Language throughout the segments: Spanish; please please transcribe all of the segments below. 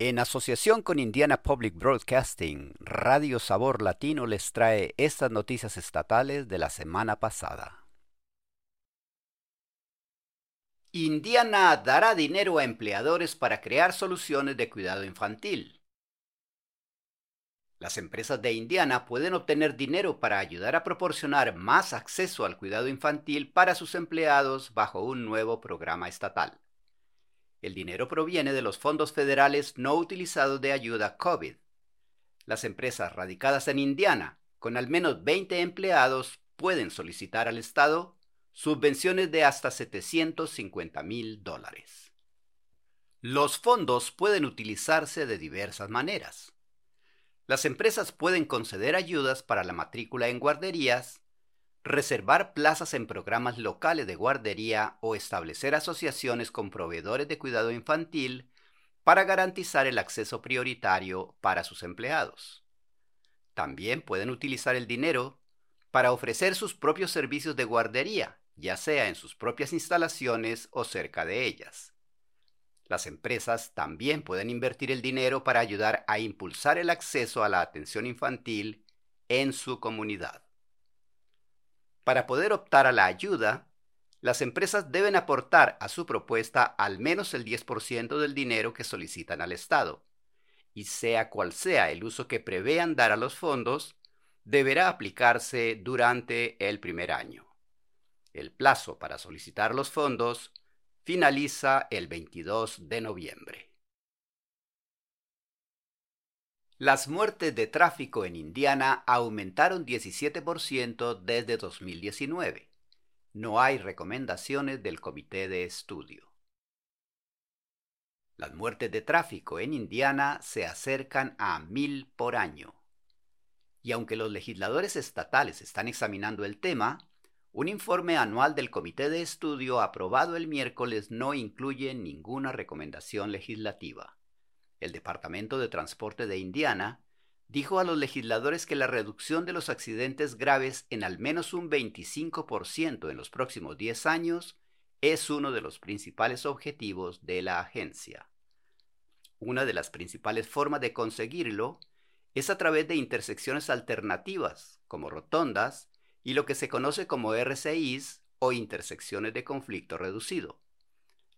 En asociación con Indiana Public Broadcasting, Radio Sabor Latino les trae estas noticias estatales de la semana pasada. Indiana dará dinero a empleadores para crear soluciones de cuidado infantil. Las empresas de Indiana pueden obtener dinero para ayudar a proporcionar más acceso al cuidado infantil para sus empleados bajo un nuevo programa estatal. El dinero proviene de los fondos federales no utilizados de ayuda COVID. Las empresas radicadas en Indiana, con al menos 20 empleados, pueden solicitar al Estado subvenciones de hasta 750 mil dólares. Los fondos pueden utilizarse de diversas maneras. Las empresas pueden conceder ayudas para la matrícula en guarderías, reservar plazas en programas locales de guardería o establecer asociaciones con proveedores de cuidado infantil para garantizar el acceso prioritario para sus empleados. También pueden utilizar el dinero para ofrecer sus propios servicios de guardería, ya sea en sus propias instalaciones o cerca de ellas. Las empresas también pueden invertir el dinero para ayudar a impulsar el acceso a la atención infantil en su comunidad. Para poder optar a la ayuda, las empresas deben aportar a su propuesta al menos el 10% del dinero que solicitan al Estado, y sea cual sea el uso que prevean dar a los fondos, deberá aplicarse durante el primer año. El plazo para solicitar los fondos finaliza el 22 de noviembre. Las muertes de tráfico en Indiana aumentaron 17% desde 2019. No hay recomendaciones del comité de estudio. Las muertes de tráfico en Indiana se acercan a mil por año. Y aunque los legisladores estatales están examinando el tema, un informe anual del comité de estudio aprobado el miércoles no incluye ninguna recomendación legislativa el Departamento de Transporte de Indiana, dijo a los legisladores que la reducción de los accidentes graves en al menos un 25% en los próximos 10 años es uno de los principales objetivos de la agencia. Una de las principales formas de conseguirlo es a través de intersecciones alternativas, como rotondas, y lo que se conoce como RCIs o intersecciones de conflicto reducido.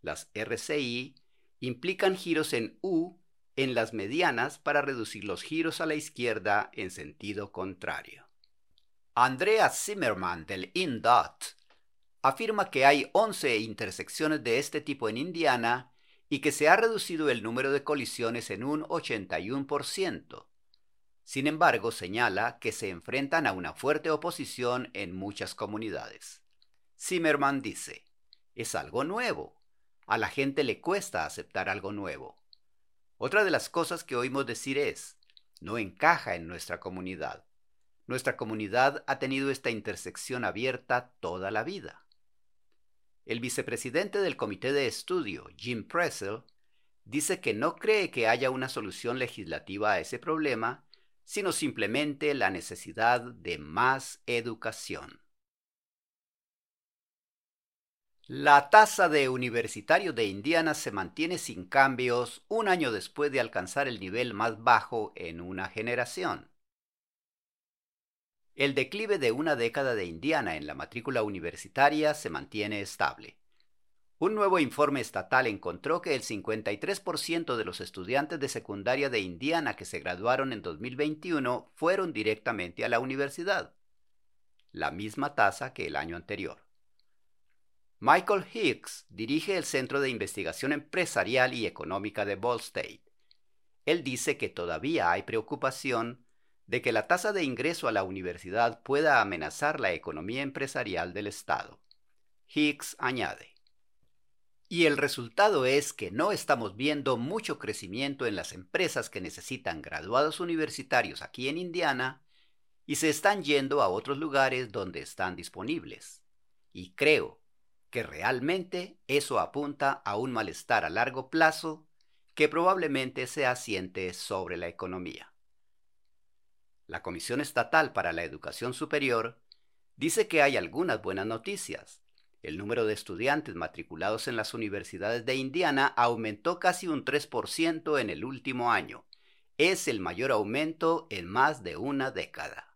Las RCI implican giros en U en las medianas para reducir los giros a la izquierda en sentido contrario. Andrea Zimmerman del INDOT afirma que hay 11 intersecciones de este tipo en Indiana y que se ha reducido el número de colisiones en un 81%. Sin embargo, señala que se enfrentan a una fuerte oposición en muchas comunidades. Zimmerman dice, es algo nuevo. A la gente le cuesta aceptar algo nuevo. Otra de las cosas que oímos decir es, no encaja en nuestra comunidad. Nuestra comunidad ha tenido esta intersección abierta toda la vida. El vicepresidente del comité de estudio, Jim Pressel, dice que no cree que haya una solución legislativa a ese problema, sino simplemente la necesidad de más educación. La tasa de universitarios de Indiana se mantiene sin cambios un año después de alcanzar el nivel más bajo en una generación. El declive de una década de Indiana en la matrícula universitaria se mantiene estable. Un nuevo informe estatal encontró que el 53% de los estudiantes de secundaria de Indiana que se graduaron en 2021 fueron directamente a la universidad, la misma tasa que el año anterior. Michael Hicks dirige el Centro de Investigación Empresarial y Económica de Ball State. Él dice que todavía hay preocupación de que la tasa de ingreso a la universidad pueda amenazar la economía empresarial del Estado. Hicks añade, y el resultado es que no estamos viendo mucho crecimiento en las empresas que necesitan graduados universitarios aquí en Indiana y se están yendo a otros lugares donde están disponibles. Y creo que realmente eso apunta a un malestar a largo plazo que probablemente se asiente sobre la economía. La Comisión Estatal para la Educación Superior dice que hay algunas buenas noticias. El número de estudiantes matriculados en las universidades de Indiana aumentó casi un 3% en el último año. Es el mayor aumento en más de una década.